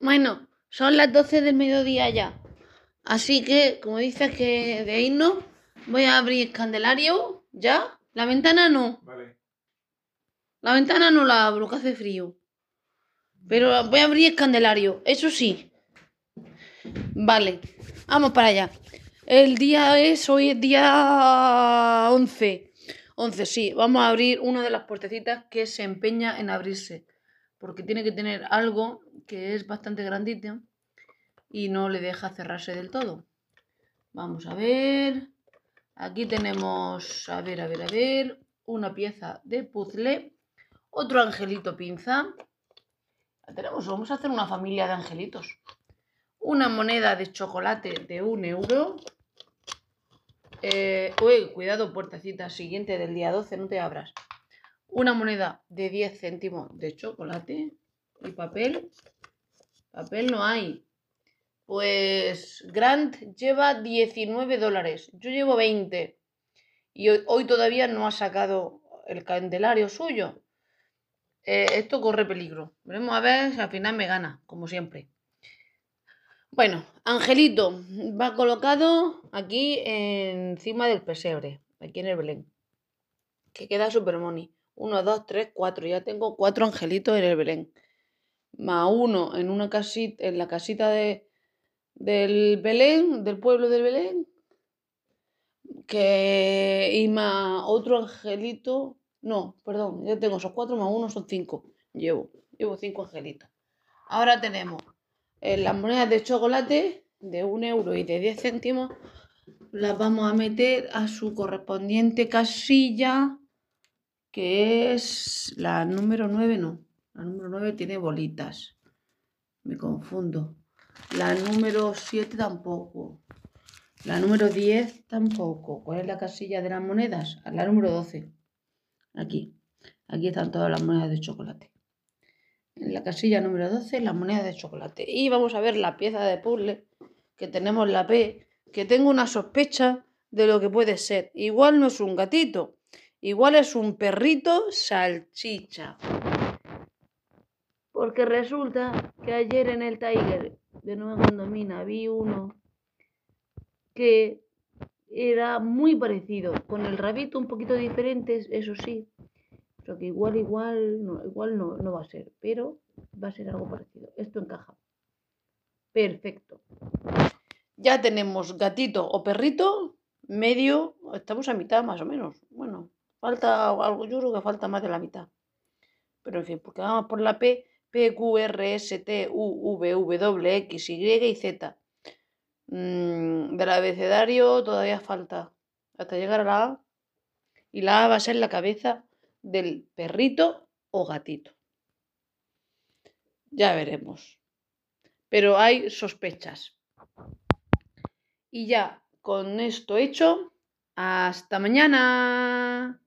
Bueno, son las 12 del mediodía ya. Así que, como dices que de irnos, voy a abrir el candelario. ¿Ya? La ventana no. Vale. La ventana no la abro, que hace frío. Pero voy a abrir el candelario, eso sí. Vale, vamos para allá. El día es, hoy es día 11. 11, sí. Vamos a abrir una de las puertecitas que se empeña en abrirse. Porque tiene que tener algo que es bastante grandito y no le deja cerrarse del todo. Vamos a ver. Aquí tenemos, a ver, a ver, a ver, una pieza de puzzle, otro angelito pinza. Tenemos, vamos a hacer una familia de angelitos. Una moneda de chocolate de un euro. Eh, uy, cuidado, puertecita siguiente del día 12, no te abras. Una moneda de 10 céntimos de chocolate y papel. Papel no hay. Pues Grant lleva 19 dólares. Yo llevo 20. Y hoy, todavía no ha sacado el candelario suyo. Eh, esto corre peligro. Veremos a ver si al final me gana, como siempre. Bueno, Angelito va colocado aquí encima del pesebre, aquí en el Belén. Que queda super money. 1, 2, 3, 4. Ya tengo cuatro angelitos en el Belén. Más uno en una casita, en la casita de, del Belén, del pueblo del Belén. Que, y más otro angelito. No, perdón, ya tengo esos cuatro más uno son cinco. Llevo, llevo cinco angelitos. Ahora tenemos eh, las monedas de chocolate de un euro y de 10 céntimos. Las vamos a meter a su correspondiente casilla, que es la número 9, no. La número 9 tiene bolitas. Me confundo. La número 7 tampoco. La número 10 tampoco. ¿Cuál es la casilla de las monedas? La número 12. Aquí. Aquí están todas las monedas de chocolate. En la casilla número 12, las monedas de chocolate. Y vamos a ver la pieza de puzzle que tenemos la P, que tengo una sospecha de lo que puede ser. Igual no es un gatito, igual es un perrito salchicha. Porque resulta que ayer en el Tiger de Nueva Condomina vi uno que era muy parecido, con el rabito un poquito diferente, eso sí, pero que igual, igual, no, igual no, no va a ser, pero va a ser algo parecido. Esto encaja. Perfecto. Ya tenemos gatito o perrito, medio, estamos a mitad más o menos. Bueno, falta algo, yo creo que falta más de la mitad. Pero en fin, porque vamos por la P, P, Q, R, S, T, U, V, W, X, Y y Z. Mm, del abecedario todavía falta hasta llegar a la A. Y la A va a ser la cabeza del perrito o gatito. Ya veremos. Pero hay sospechas. Y ya con esto hecho, hasta mañana.